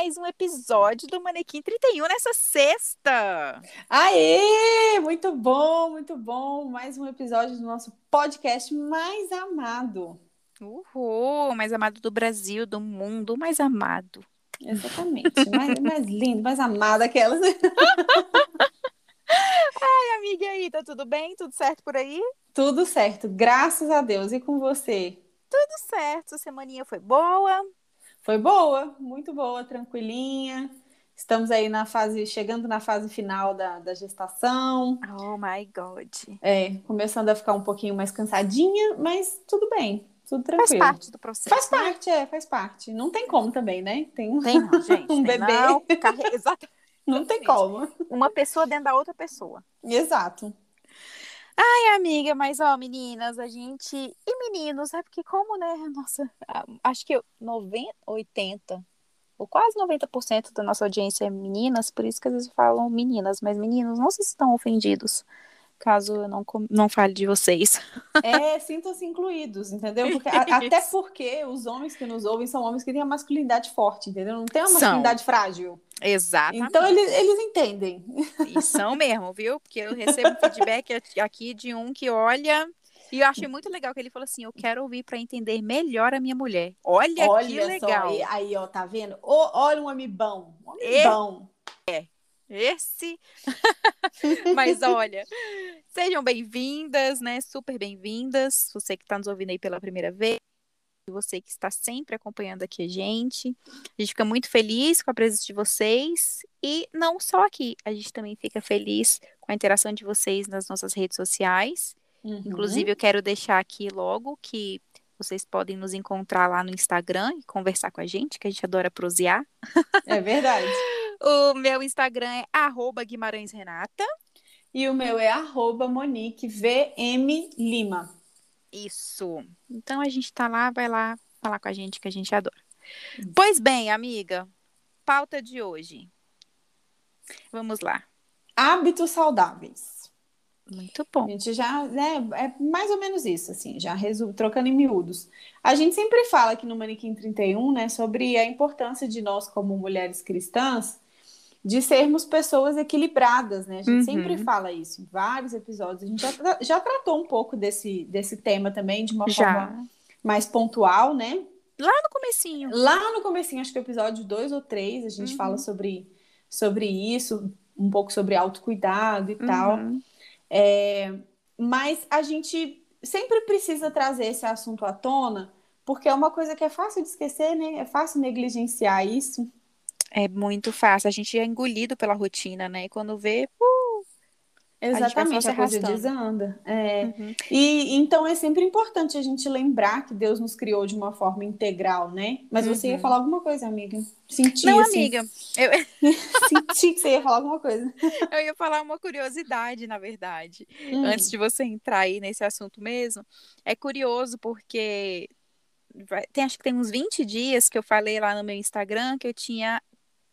mais um episódio do Manequim 31 nessa sexta. Aê! Muito bom, muito bom. Mais um episódio do nosso podcast mais amado. Uhul, mais amado do Brasil, do mundo, mais amado. Exatamente. mais, mais lindo, mais amado aquelas. Ai, amiga, aí, tá tudo bem? Tudo certo por aí? Tudo certo, graças a Deus. E com você? Tudo certo, semaninha foi boa. Foi boa, muito boa, tranquilinha. Estamos aí na fase, chegando na fase final da, da gestação. Oh my God. É, começando a ficar um pouquinho mais cansadinha, mas tudo bem, tudo tranquilo. Faz parte do processo. Faz né? parte, é, faz parte. Não tem como também, né? Tem um, Tem não, gente. um tem bebê. Não, carre... Exatamente. Não tem como. Uma pessoa dentro da outra pessoa. Exato. Ai, amiga, mas ó, meninas, a gente. E meninos, é porque, como, né? Nossa, acho que 90, 80, ou quase 90% da nossa audiência é meninas, por isso que às vezes falam meninas, mas meninos, não se estão ofendidos caso eu não, não fale de vocês. É, sintam-se incluídos, entendeu? Porque, a- até porque os homens que nos ouvem são homens que têm a masculinidade forte, entendeu? Não tem uma São. masculinidade frágil. Exatamente. Então eles, eles entendem. E são mesmo, viu? Porque eu recebo feedback aqui de um que olha. E eu achei muito legal que ele falou assim: eu quero ouvir para entender melhor a minha mulher. Olha, que Olha legal. só, aí, ó, tá vendo? Ô, olha um homem bom. Um homem bom. Esse. Mas olha, sejam bem-vindas, né? Super bem-vindas. Você que está nos ouvindo aí pela primeira vez, você que está sempre acompanhando aqui a gente. A gente fica muito feliz com a presença de vocês. E não só aqui, a gente também fica feliz com a interação de vocês nas nossas redes sociais. Uhum. Inclusive, eu quero deixar aqui logo que vocês podem nos encontrar lá no Instagram e conversar com a gente, que a gente adora prosear. É verdade. O meu Instagram é arroba Guimarães Renata. E o meu é arroba Monique VM Lima. Isso. Então a gente tá lá, vai lá falar com a gente que a gente adora. Pois bem, amiga, pauta de hoje. Vamos lá. Hábitos saudáveis. Muito A bom. gente já, né, é mais ou menos isso, assim, já resu- trocando em miúdos. A gente sempre fala aqui no Manequim 31, né, sobre a importância de nós, como mulheres cristãs, de sermos pessoas equilibradas, né? A gente Uhum. sempre fala isso em vários episódios. A gente já, já tratou um pouco desse, desse tema também, de uma Já. forma mais pontual, né? Lá no comecinho. Lá no comecinho, acho que é o episódio 2 ou 3, a gente Uhum. fala sobre, sobre isso, um pouco sobre autocuidado e tal. Uhum. É, mas a gente sempre precisa trazer esse assunto à tona, porque é uma coisa que é fácil de esquecer, né? É fácil negligenciar isso. É muito fácil. A gente é engolido pela rotina, né? E quando vê, uh, Exatamente, só a coisa desanda. É. uhum. E então é sempre importante a gente lembrar que Deus nos criou de uma forma integral, né? Mas você ia Uhum. falar alguma coisa, amiga? Senti, Não, assim, amiga, eu, senti que você ia falar alguma coisa. eu ia falar uma curiosidade, na verdade. Hum. antes de você entrar aí nesse assunto mesmo, é curioso porque tem, acho que tem uns 20 dias que eu falei lá no meu Instagram que eu tinha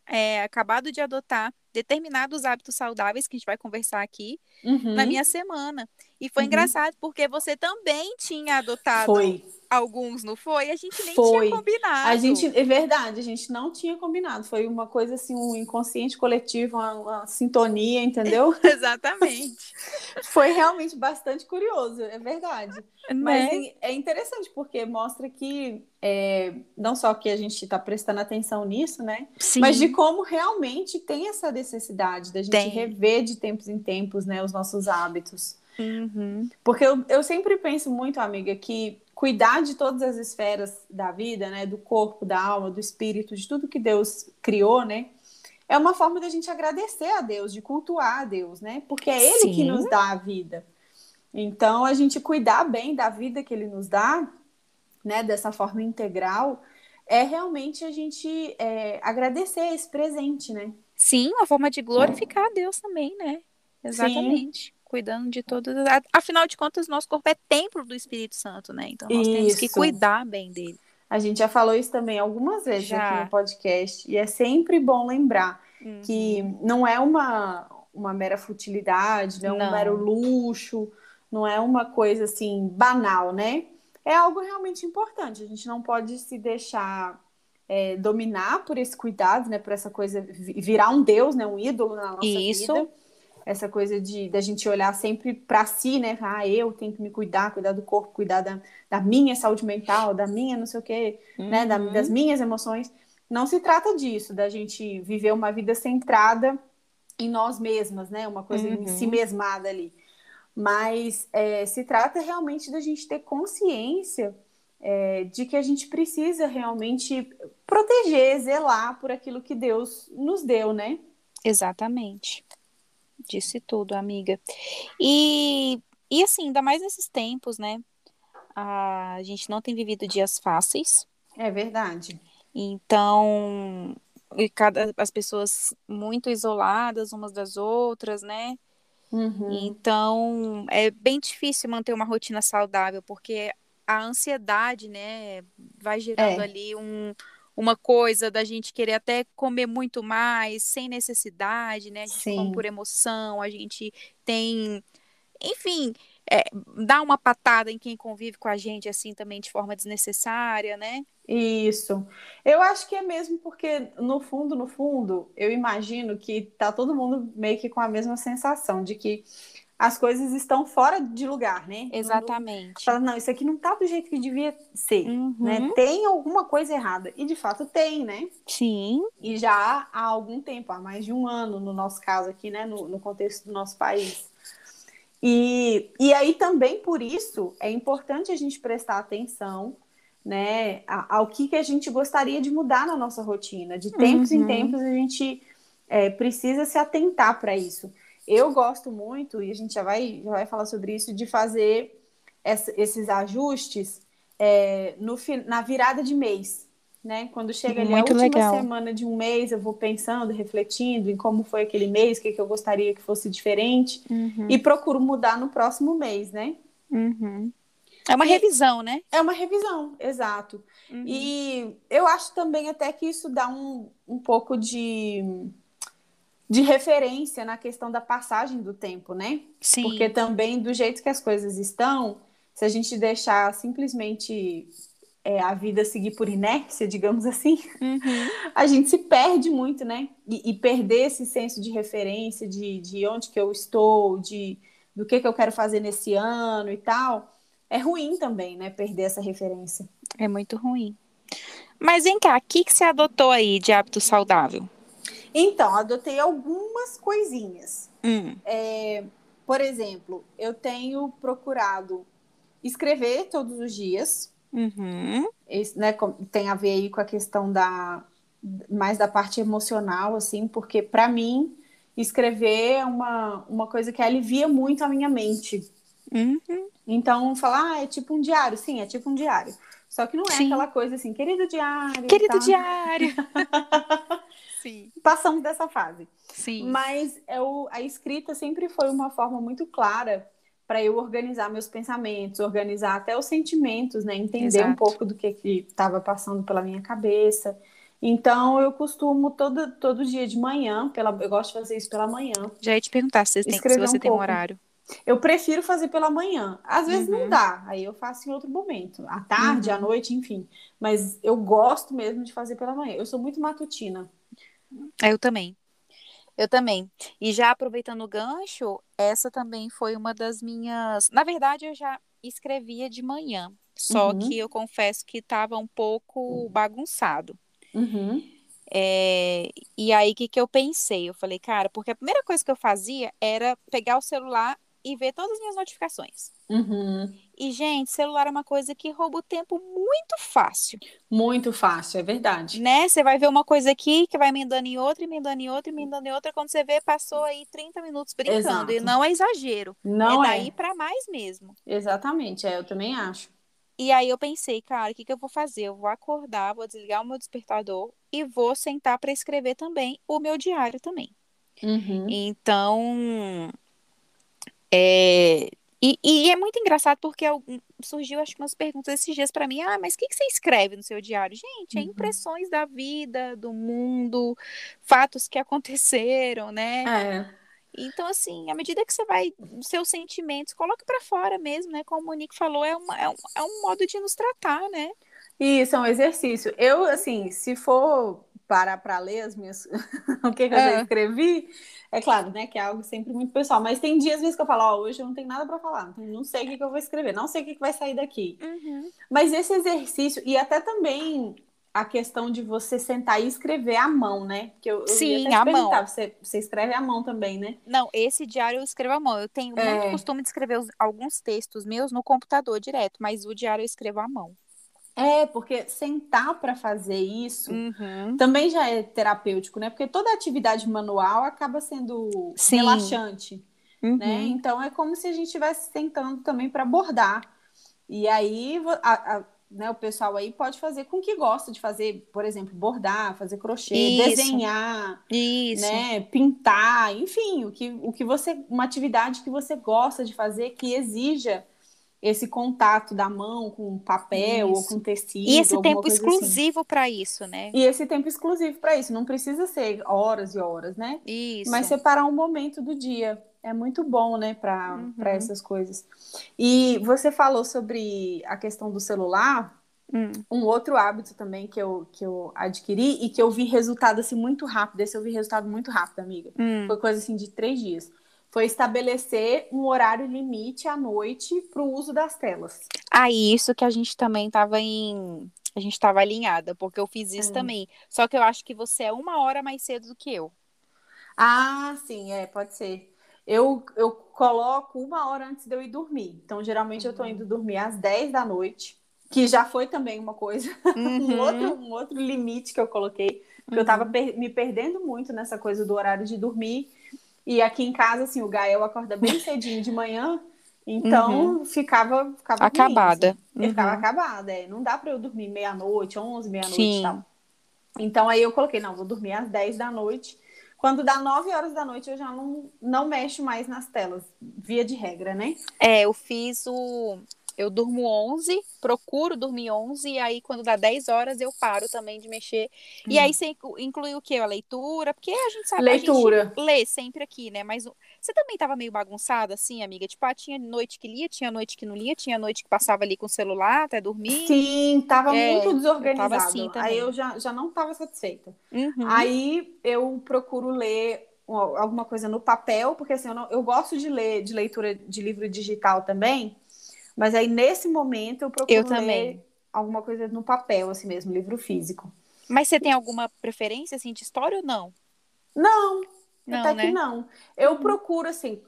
é, acabado de adotar determinados hábitos saudáveis que a gente vai conversar aqui Uhum. na minha semana. E foi Uhum. engraçado porque você também tinha adotado Foi. alguns, não foi? A gente nem Foi. tinha combinado. A gente, é verdade, a gente não tinha combinado. Foi uma coisa assim, um inconsciente coletivo, uma, uma sintonia, entendeu? Exatamente. Foi realmente bastante curioso, é verdade. Mas assim, é interessante porque mostra que é, não só que a gente está prestando atenção nisso, né? Sim. Mas de como realmente tem essa necessidade da gente Tem. rever de tempos em tempos, né, os nossos hábitos. Uhum. Porque eu, eu sempre penso muito, amiga, que cuidar de todas as esferas da vida, né, do corpo, da alma, do espírito, de tudo que Deus criou, né, é uma forma da gente agradecer a Deus, de cultuar a Deus, né, porque é Ele que Sim. nos dá a vida. Então, a gente cuidar bem da vida que Ele nos dá, né, dessa forma integral, é realmente a gente é, agradecer esse presente, né? Sim, uma forma de glorificar a Deus também, né? Exatamente. Cuidando de todas. as- Afinal de contas, nosso corpo é templo do Espírito Santo, né? Então nós temos que Isso. cuidar bem dele. A gente já falou isso também algumas vezes Já. aqui no podcast, e é sempre bom lembrar que não é uma, uma mera futilidade, não é um Não. mero luxo, não é uma coisa assim banal, né? É algo realmente importante. A gente não pode se deixar é, dominar por esse cuidado, né? Por essa coisa, virar um Deus, né? Um ídolo na nossa Isso. vida. Essa coisa de da gente olhar sempre para si, né? Ah, eu tenho que me cuidar, cuidar do corpo, cuidar da, da minha saúde mental, da minha não sei o quê, Uhum. né? Da- das minhas emoções. Não se trata disso, da gente viver uma vida centrada em nós mesmas, né? Uma coisa em Uhum. si mesmada ali. Mas é, se trata realmente da gente ter consciência é, de que a gente precisa realmente proteger, zelar por aquilo que Deus nos deu, né? Exatamente. Disse tudo, amiga. E, e assim, ainda mais nesses tempos, né? A gente não tem vivido dias fáceis. É verdade. Então, e cada, as pessoas muito isoladas umas das outras, né? Uhum. Então, é bem difícil manter uma rotina saudável, porque a ansiedade, né, vai gerando É. ali um, uma coisa da gente querer até comer muito mais, sem necessidade, né? A gente come Sim. por emoção, a gente tem, enfim, é, dá uma patada em quem convive com a gente assim também de forma desnecessária, né? Isso. Eu acho que é mesmo porque, no fundo, no fundo, eu imagino que tá todo mundo meio que com a mesma sensação de que as coisas estão fora de lugar, né? Exatamente. Fala, não, isso aqui não tá do jeito que devia ser, Uhum. né? Tem alguma coisa errada. E de fato tem, né? Sim, E já há algum tempo, há mais de um ano, no nosso caso aqui, né? No, no contexto do nosso país. E, e aí também por isso é importante a gente prestar atenção né, ao que, que a gente gostaria de mudar na nossa rotina. De tempos em Uhum. tempos a gente é, precisa se atentar para isso. Eu gosto muito, e a gente já vai, já vai falar sobre isso, de fazer essa- esses ajustes é, no, na virada de mês. Né? Quando chega ali Muito a última legal. semana de um mês, eu vou pensando, refletindo em como foi aquele mês, o que, que eu gostaria que fosse diferente, Uhum. e procuro mudar no próximo mês, né? Uhum. É uma E- revisão, né? É uma revisão, exato. Uhum. E eu acho também até que isso dá um, um pouco de, de referência na questão da passagem do tempo, né? Sim. Porque também, do jeito que as coisas estão, se a gente deixar simplesmente é, a vida seguir por inércia, digamos assim, Uhum. a gente se perde muito, né? E, e perder esse senso de referência, de, de onde que eu estou, de do que, que eu quero fazer nesse ano e tal, é ruim também, né? Perder essa referência. É muito ruim. Mas vem cá, o que, que você adotou aí de hábito saudável? Então, adotei algumas coisinhas. Hum. Por exemplo, eu tenho procurado escrever todos os dias. Uhum. Isso, né, tem a ver aí com a questão da mais da parte emocional, assim, porque para mim escrever é uma, uma coisa que alivia muito a minha mente. Uhum. Então, falar, ah, é tipo um diário. Sim, é tipo um diário. Só que não é Sim. aquela coisa assim, querido diário. Querido tal. diário. sim, Passamos dessa fase. sim. Mas eu, a escrita sempre foi uma forma muito clara para eu organizar meus pensamentos, organizar até os sentimentos, né? Entender um Exato. pouco do que estava passando pela minha cabeça. Então, eu costumo todo, todo dia de manhã, pela, eu gosto de fazer isso pela manhã. Já ia te perguntar se, tem, se você um tem um horário. Eu prefiro fazer pela manhã. Às vezes Uhum. não dá, aí eu faço em outro momento, à tarde, Uhum. à noite, enfim. Mas eu gosto mesmo de fazer pela manhã. Eu sou muito matutina. É, Eu também. Eu também. E já aproveitando o gancho, essa também foi uma das minhas. Na verdade, eu já escrevia de manhã. Só Uhum. que eu confesso que estava um pouco bagunçado. Uhum. É, E aí, o que, que eu pensei? Eu falei, cara, porque a primeira coisa que eu fazia era pegar o celular e ver todas as minhas notificações. Uhum. E, gente, celular é uma coisa que rouba o tempo muito fácil, Muito fácil, é verdade. né? Você vai ver uma coisa aqui que vai emendando em outra, emendando em outra, emendando em outra. Quando você vê, passou aí 30 minutos brincando. E Exato. não é exagero. Não é é. daí pra mais mesmo. Exatamente, é, eu também acho. E aí eu pensei, cara, o que, que eu vou fazer? Eu vou acordar, vou desligar o meu despertador e vou sentar para escrever também o meu diário também. Uhum. Então, é, e, e é muito engraçado porque algum- surgiu, acho umas perguntas esses dias para mim. Ah, mas o que, que você escreve no seu diário? Gente, é Uhum. impressões da vida, do mundo, fatos que aconteceram, né? É, Então, assim, à medida que você vai, seus sentimentos, coloque para fora mesmo, né? Como o Nick falou, é, uma, é, um, é um modo de nos tratar, né? Isso, é um exercício. Eu, assim, se for parar para ler as minhas... o que, que eu já Ah. escrevi, é claro, né, que é algo sempre muito pessoal, mas tem dias, vezes, que eu falo, ó, hoje eu não tenho nada para falar, não sei o que, que eu vou escrever, não sei o que, que vai sair daqui. Mas esse exercício, e até também a questão de você sentar e escrever à mão, né? Que eu, eu Sim, à mão. Você, você escreve à mão também, né? Não, esse diário eu escrevo à mão. Eu tenho muito É. costume de escrever os- alguns textos meus no computador direto, mas o diário eu escrevo à mão. É, porque sentar para fazer isso Uhum. também já é terapêutico, né? Porque toda atividade manual acaba sendo Sim. relaxante, Uhum. né? Então é como se a gente estivesse sentando também para bordar. E aí a- a- né, o pessoal aí pode fazer com o que gosta de fazer, por exemplo, bordar, fazer crochê, Isso. desenhar, Isso. né, pintar, enfim, o que, o que você, uma atividade que você gosta de fazer que exija esse contato da mão com papel ou Isso. com tecido, E esse tempo assim. exclusivo para isso, né? E esse tempo exclusivo para isso, não precisa ser horas e horas, né? Isso. Mas separar um momento do dia é muito bom, né, para Uhum. essas coisas. E você falou sobre a questão do celular, Hum. um outro hábito também que eu, que eu adquiri e que eu vi resultado assim muito rápido. Esse eu vi resultado muito rápido, amiga. Hum. Foi coisa assim de três dias. Foi estabelecer um horário limite à noite para o uso das telas. Ah, isso que a gente também tava em. A gente tava alinhada, porque eu fiz isso É. também. Só que eu acho que você é uma hora mais cedo do que eu. Ah, sim, é, pode ser. Eu, eu coloco uma hora antes de eu ir dormir. Então, geralmente, eu tô indo dormir às 10 da noite, que já foi também uma coisa, um, Uhum. outro, um outro limite que eu coloquei, porque eu tava per- me perdendo muito nessa coisa do horário de dormir. E aqui em casa, assim, o Gael acorda bem cedinho de manhã, então ficava, ficava ruim, Acabada. assim. Eu ficava Uhum. acabada, é. Não dá pra eu dormir meia-noite, 11, meia-noite e tal. Então aí eu coloquei, não, vou dormir às 10 da noite. Quando dá 9 horas da noite, eu já não, não mexo mais nas telas, via de regra, né? É, eu fiz o. Eu durmo 11, procuro dormir 11, e aí quando dá 10 horas eu paro também de mexer. E Hum. aí você inclu- inclui o quê? A leitura? Porque a gente sabe, Leitura. a gente lê sempre aqui, né? Mas você também tava meio bagunçada assim, amiga? Tipo, ah, tinha noite que lia, tinha noite que não lia, tinha noite que passava ali com o celular até dormir. Sim, tava É, muito desorganizado. tava assim também. aí eu já, já não tava satisfeita. Uhum. Aí eu procuro ler alguma coisa no papel, porque assim, eu, não- eu gosto de ler de leitura de livro digital também, mas aí nesse momento eu procuro Eu também. ler alguma coisa no papel, assim mesmo, livro físico. Mas você tem alguma preferência assim de história ou não? Não, Não, até né? que não. Eu procuro, assim,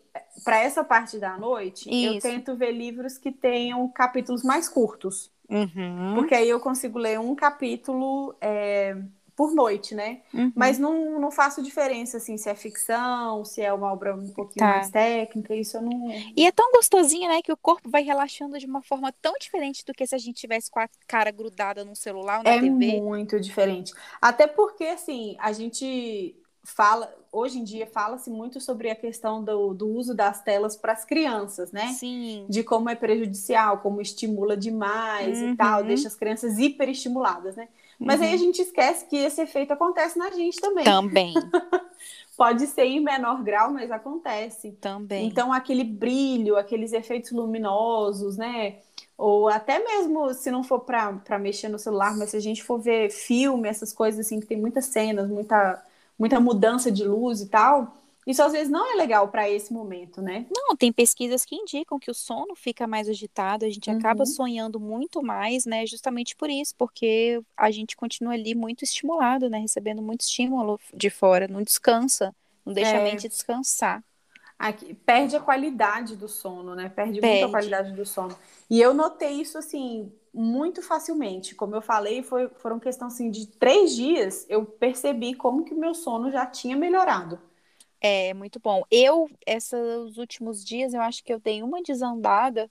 para essa parte da noite, eu Isso. tento ver livros que tenham capítulos mais curtos. Uhum. Porque aí eu consigo ler um capítulo é, por noite, né? Uhum. Mas não, não faço diferença, assim, se é ficção, se é uma obra um pouquinho Tá. mais técnica, isso eu não. E é tão gostosinho, né, que o corpo vai relaxando de uma forma tão diferente do que se a gente tivesse com a cara grudada num celular ou na É TV. muito diferente. Até porque, assim, a gente fala, hoje em dia, fala-se muito sobre a questão do, do uso das telas para as crianças, né? Sim. de como é prejudicial, como estimula demais Uhum. e tal, deixa as crianças hiperestimuladas, né? Mas aí a gente esquece que esse efeito acontece na gente também. Também, Pode ser em menor grau, mas acontece. também. Então, aquele brilho, aqueles efeitos luminosos, né? Ou até mesmo se não for para mexer no celular, mas se a gente for ver filme, essas coisas assim, que tem muitas cenas, muita, muita mudança de luz e tal, isso às vezes não é legal para esse momento, né? Não, tem pesquisas que indicam que o sono fica mais agitado, a gente acaba Uhum. sonhando muito mais, né? Justamente por isso, porque a gente continua ali muito estimulado, né? Recebendo muito estímulo de fora, não descansa, não deixa a É. mente descansar. Aqui, perde a qualidade do sono, né? Perde, muito Perde. a qualidade do sono. E eu notei isso, assim, muito facilmente. Como eu falei, foi, foram questão, assim, de três dias, eu percebi como que o meu sono já tinha melhorado. É muito bom. Eu, esses últimos dias, eu acho que eu dei uma desandada,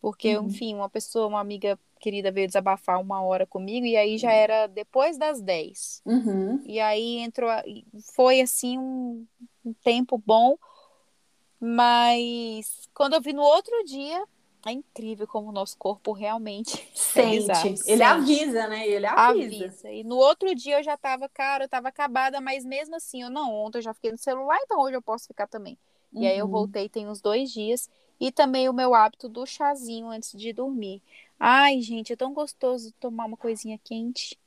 porque, Uhum. enfim, uma pessoa, uma amiga querida veio desabafar uma hora comigo, e aí já era depois das 10. Uhum. E aí entrou, foi assim um, um tempo bom, mas quando eu vi no outro dia, é incrível como o nosso corpo realmente é Sente. bizarro, Ele sente. avisa, né? Ele avisa. Avisa. E no outro dia eu já tava, cara, eu tava acabada, mas mesmo assim, eu não, ontem eu já fiquei no celular, então hoje eu posso ficar também. E aí eu Uhum. voltei tem uns dois dias E também o meu hábito do chazinho antes de dormir. Ai, gente, é tão gostoso tomar uma coisinha quente.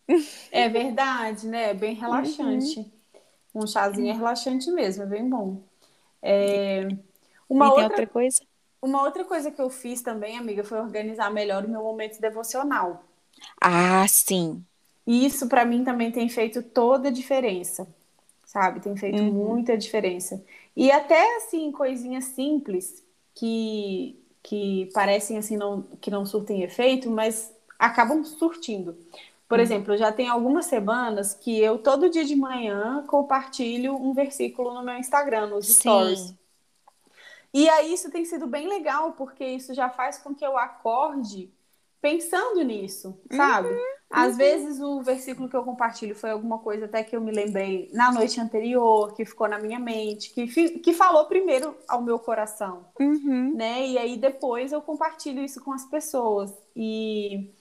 É verdade, né? É bem relaxante. Uhum. Um chazinho é relaxante mesmo, é bem bom. É... Uma e outra... outra coisa? Uma outra coisa que eu fiz também, amiga, foi organizar melhor o meu momento devocional. Ah, sim. E isso para mim também tem feito toda a diferença, sabe? Tem feito uhum. muita diferença. E até assim, coisinhas simples que que parecem assim não, que não surtem efeito, mas acabam surtindo. Por uhum. exemplo, já tem algumas semanas que eu todo dia de manhã compartilho um versículo no meu Instagram, nos Sim. stories. E aí isso tem sido bem legal, porque isso já faz com que eu acorde pensando nisso, sabe? Uhum, Às uhum. vezes o versículo que eu compartilho foi alguma coisa até que eu me lembrei na noite anterior, que ficou na minha mente, que, que falou primeiro ao meu coração, uhum. né? E aí depois eu compartilho isso com as pessoas. E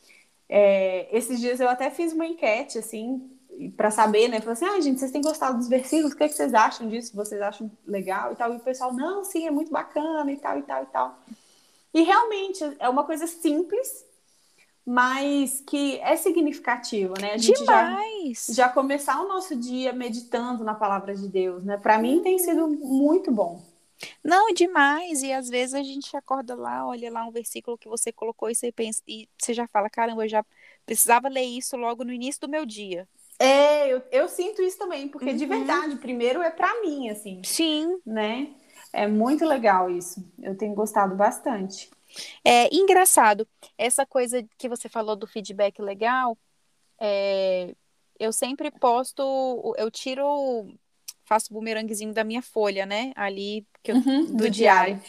é, esses dias eu até fiz uma enquete, assim, para saber, né? Falei assim, ah, gente, vocês têm gostado dos versículos? O que, é que vocês acham disso? Vocês acham legal e tal? E o pessoal, não, sim, é muito bacana e tal, e tal, e tal. E realmente é uma coisa simples, mas que é significativo, né? A gente Demais. Já, já começar o nosso dia meditando na palavra de Deus, né? Para mim tem sido muito bom. Não, demais. E às vezes a gente acorda lá, olha lá um versículo que você colocou e você pensa e você já fala, caramba, eu já precisava ler isso logo no início do meu dia. É, eu, eu sinto isso também, porque uhum. de verdade, primeiro é para mim, assim. Sim. Né? É muito legal isso. Eu tenho gostado bastante. É engraçado, essa coisa que você falou do feedback legal, é, eu sempre posto, eu tiro, faço o bumeranguezinho da minha folha, né? Ali eu, uhum, do, do diário. diário.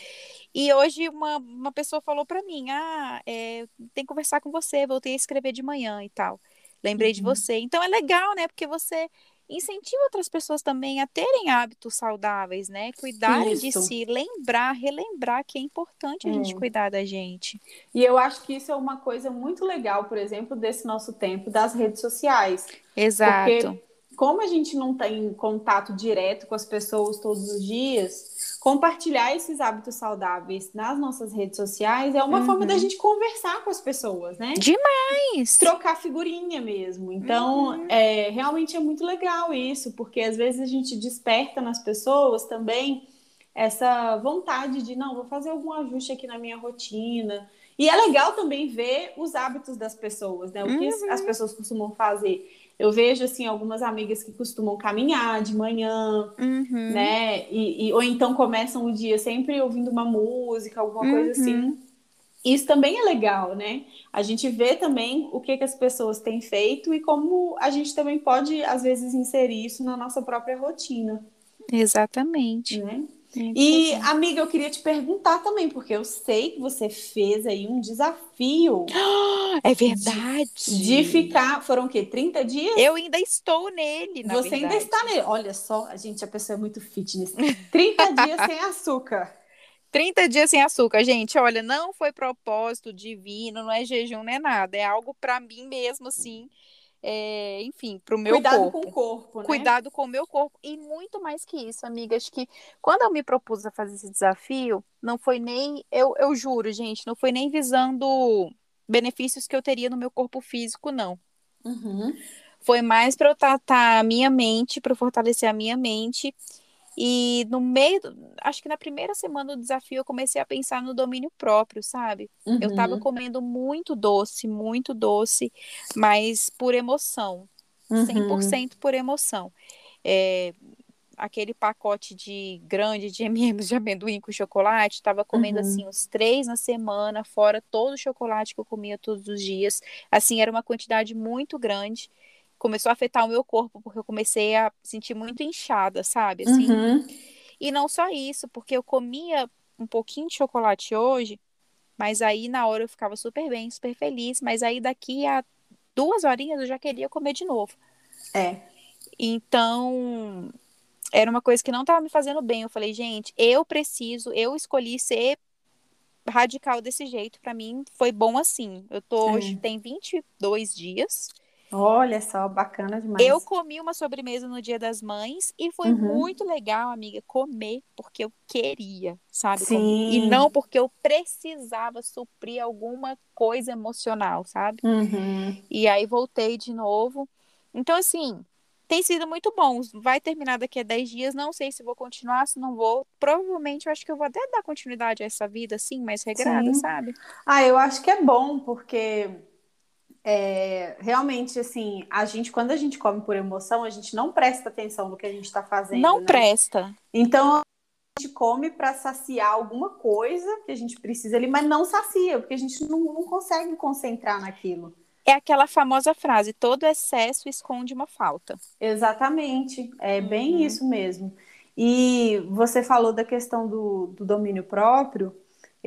E hoje uma, uma pessoa falou para mim, ah, é, tem que conversar com você, voltei a escrever de manhã e tal. Lembrei uhum. de você. Então é legal, né? Porque você incentiva outras pessoas também a terem hábitos saudáveis, né? Cuidarem de si, lembrar, relembrar que é importante a gente é. cuidar da gente. E eu acho que isso é uma coisa muito legal, por exemplo, desse nosso tempo das redes sociais. Exato. Porque como a gente não tem contato direto com as pessoas todos os dias, compartilhar esses hábitos saudáveis nas nossas redes sociais é uma uhum. forma da gente conversar com as pessoas, né? Demais! Trocar figurinha mesmo. Então, uhum. é, realmente é muito legal isso, porque às vezes a gente desperta nas pessoas também essa vontade de, não, vou fazer algum ajuste aqui na minha rotina. E é legal também ver os hábitos das pessoas, né? O que uhum. as pessoas costumam fazer. Eu vejo, assim, algumas amigas que costumam caminhar de manhã, uhum. né? E, e, ou então começam o dia sempre ouvindo uma música, alguma coisa assim. uhum. assim. Isso também é legal, né? A gente vê também o que, que as pessoas têm feito e como a gente também pode, às vezes, inserir isso na nossa própria rotina. Exatamente. Né? E, amiga, eu queria te perguntar também, porque eu sei que você fez aí um desafio. É verdade. De, de ficar. Foram o quê? 30 dias? Eu ainda estou nele, na Você verdade. ainda está nele. Olha só, a gente, a pessoa é muito fitness. 30 dias sem açúcar. 30 dias sem açúcar, gente. Olha, não foi propósito divino, não é jejum, não é nada. É algo para mim mesmo, assim é, enfim, para o meu Cuidado corpo. com o corpo, né? Cuidado com o meu corpo. E muito mais que isso, amigas, que quando eu me propus a fazer esse desafio, não foi nem, eu, eu juro, gente, não foi nem visando benefícios que eu teria no meu corpo físico, não. Uhum. Foi mais para eu tratar a minha mente, para fortalecer a minha mente e no meio, acho que na primeira semana do desafio, eu comecei a pensar no domínio próprio, sabe? Uhum. Eu tava comendo muito doce, muito doce, mas por emoção. Uhum. 100% por emoção. É, aquele pacote de grande de M&M's de amendoim com chocolate, estava comendo uhum. assim uns três na semana, fora todo o chocolate que eu comia todos os dias. Assim, era uma quantidade muito grande começou a afetar o meu corpo, porque eu comecei a sentir muito inchada, sabe? Assim. Uhum. E não só isso, porque eu comia um pouquinho de chocolate hoje, mas aí na hora eu ficava super bem, super feliz, mas aí daqui a duas horinhas eu já queria comer de novo. É. Então, era uma coisa que não estava me fazendo bem. Eu falei, gente, eu preciso, eu escolhi ser radical desse jeito. Para mim foi bom assim. Eu tô é. hoje, tem 22 dias. Olha só, bacana demais. Eu comi uma sobremesa no Dia das Mães e foi Uhum. muito legal, amiga, comer porque eu queria, sabe? Sim. comer. E não porque eu precisava suprir alguma coisa emocional, sabe? Uhum. E aí voltei de novo. Então, assim, tem sido muito bom. Vai terminar daqui a 10 dias. Não sei se vou continuar, se não vou. Provavelmente eu acho que eu vou até dar continuidade a essa vida, assim, mais regrada, Sim. sabe? Ah, eu acho que é bom, porque é, realmente, assim, a gente, quando a gente come por emoção, a gente não presta atenção no que a gente está fazendo. não né? presta. Então, a gente come para saciar alguma coisa que a gente precisa ali, mas não sacia, porque a gente não, não consegue concentrar naquilo. É aquela famosa frase: todo excesso esconde uma falta. Exatamente, é bem Uhum. isso mesmo. E você falou da questão do, do domínio próprio,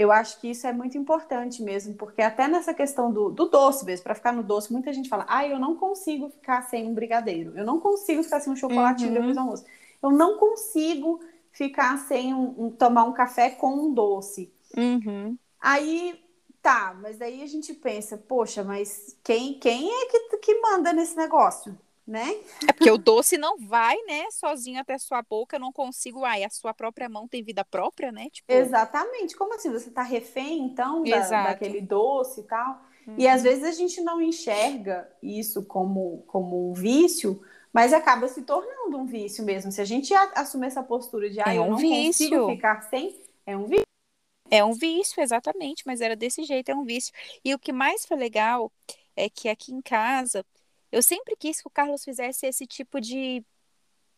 eu acho que isso é muito importante mesmo, porque até nessa questão do, do doce mesmo, para ficar no doce, muita gente fala, ah, eu não consigo ficar sem um brigadeiro, eu não consigo ficar sem um chocolatinho Uhum. depois do almoço, eu não consigo ficar sem um, um- tomar um café com um doce. Uhum. Aí, tá, mas daí a gente pensa, poxa, mas quem, quem é que, que manda nesse negócio, né? É porque o doce não vai, né, sozinho até a sua boca. Eu não consigo. Ai, a sua própria mão tem vida própria, né? Tipo, Exatamente. Como assim? Você tá refém, então, da- daquele doce e tal? E Uhum. às vezes a gente não enxerga isso como, como um vício, mas acaba se tornando um vício mesmo. Se a gente a- assumir essa postura de, ah, É eu um não vício. consigo ficar sem, é um vício. É um vício, exatamente, mas era desse jeito, é um vício. E o que mais foi legal é que aqui em casa, eu sempre quis que o Carlos fizesse esse tipo de,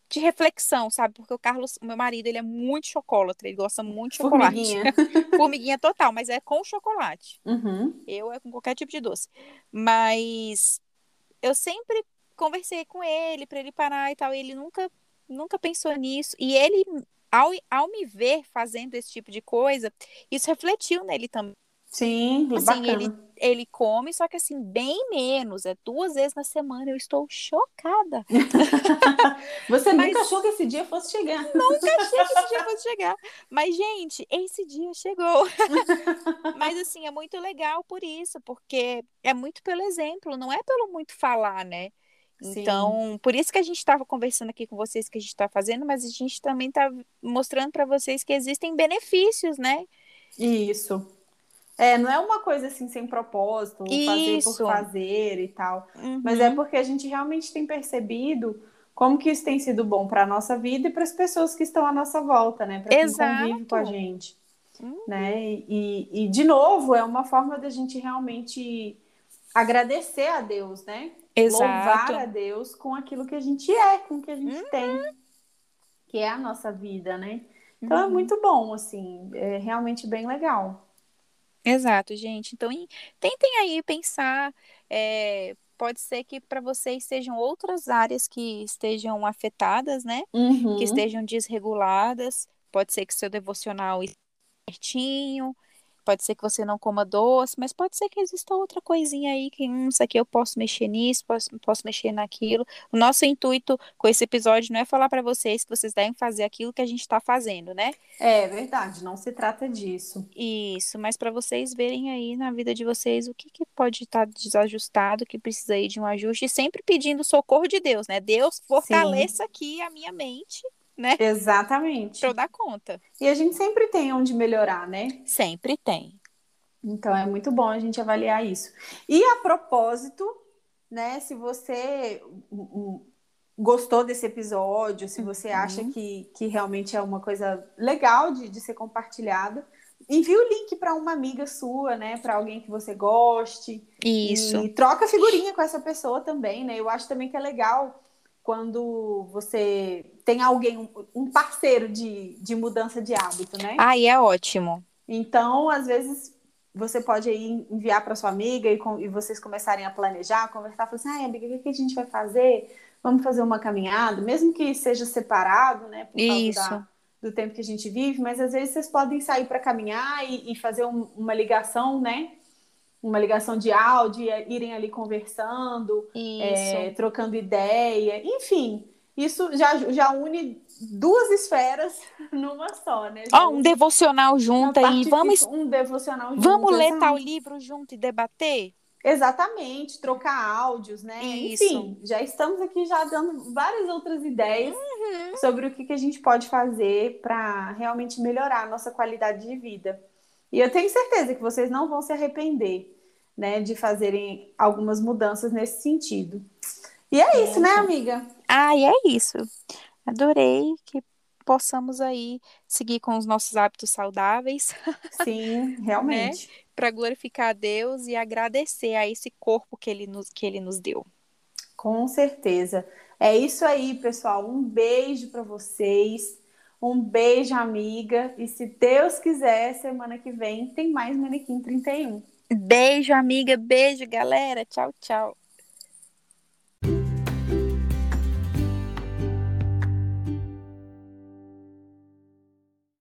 de reflexão, sabe? Porque o Carlos, o meu marido, ele é muito chocolate, ele gosta muito de chocolate. Formiguinha. Formiguinha total, mas é com chocolate. Uhum. Eu é com qualquer tipo de doce. Mas eu sempre conversei com ele para ele parar e tal, e ele nunca, nunca pensou nisso. E ele, ao, ao me ver fazendo esse tipo de coisa, isso refletiu nele também. Sim, Assim, bacana. ele, ele come, só que assim, bem menos. É duas vezes na semana. Eu estou chocada. Você Mas- nunca achou que esse dia fosse chegar. Nunca achei que esse dia fosse chegar. Mas, gente, esse dia chegou. Mas, assim, é muito legal por isso, porque é muito pelo exemplo, não é pelo muito falar, né? Sim. Então, por isso que a gente estava conversando aqui com vocês que a gente está fazendo, mas a gente também está mostrando para vocês que existem benefícios, né? Isso. É, não é uma coisa assim sem propósito, fazer por Isso. fazer e tal. Uhum. Mas é porque a gente realmente tem percebido como que isso tem sido bom para a nossa vida e para as pessoas que estão à nossa volta, né? Para quem convive com a gente. Uhum. Né? E, e, de novo, é uma forma da gente realmente agradecer a Deus, né? Louvar Exato. a Deus com aquilo que a gente é, com o que a gente Uhum. tem, que é a nossa vida, né? Então é Uhum. muito bom, assim, é realmente bem legal. Exato, gente. Então, em- tentem aí pensar. é, pode ser que para vocês sejam outras áreas que estejam afetadas, né? Uhum. Que estejam desreguladas. Pode ser que seu devocional esteja certinho. Pode ser que você não coma doce, mas pode ser que exista outra coisinha aí que, hum, isso aqui eu posso mexer nisso, posso, posso mexer naquilo. O nosso intuito com esse episódio não é falar para vocês que vocês devem fazer aquilo que a gente está fazendo, né? É verdade, não se trata disso. Isso, mas para vocês verem aí na vida de vocês o que, que pode estar desajustado, que precisa aí de um ajuste, e sempre pedindo socorro de Deus, né? Deus fortaleça aqui a minha mente, né? Exatamente. Para eu dar conta. E a gente sempre tem onde melhorar, né? Sempre tem. Então é muito bom a gente avaliar isso. E a propósito, né, se você gostou desse episódio, se você Uhum. acha que, que realmente é uma coisa legal de, de ser compartilhada, envie o link para uma amiga sua, né, para alguém que você goste. Isso. E troca figurinha com essa pessoa também, né? Eu acho também que é legal quando você tem alguém, um- parceiro de, de mudança de hábito, né? Aí é ótimo. Então, às vezes, você pode aí enviar para sua amiga e, com- e vocês começarem a planejar, conversar, falar assim, ai, amiga, o que, que a gente vai fazer? Vamos fazer uma caminhada, mesmo que seja separado, né? Por causa Isso. da- do tempo que a gente vive, mas às vezes vocês podem sair para caminhar e, e fazer um- uma ligação, né? Uma ligação de áudio, e irem ali conversando, é, trocando ideia, enfim, isso já, já une duas esferas numa só, né? Ó, um une devocional junto aí. Vamos, um devocional junto, vamos ler tal livro junto e debater? Exatamente, trocar áudios, né? Isso. Enfim, já estamos aqui já dando várias outras ideias Uhum. sobre o que, que a gente pode fazer para realmente melhorar a nossa qualidade de vida. E eu tenho certeza que vocês não vão se arrepender, né, de fazerem algumas mudanças nesse sentido. E é isso, né, amiga? Ah, e é isso. Adorei que possamos aí seguir com os nossos hábitos saudáveis Sim, realmente. para glorificar a Deus e agradecer a esse corpo que ele nos, que ele nos deu. Com certeza. É isso aí, pessoal. Um beijo para vocês. Um beijo, amiga. E se Deus quiser, semana que vem tem mais Manequim 31. Beijo, amiga. Beijo, galera. Tchau, tchau.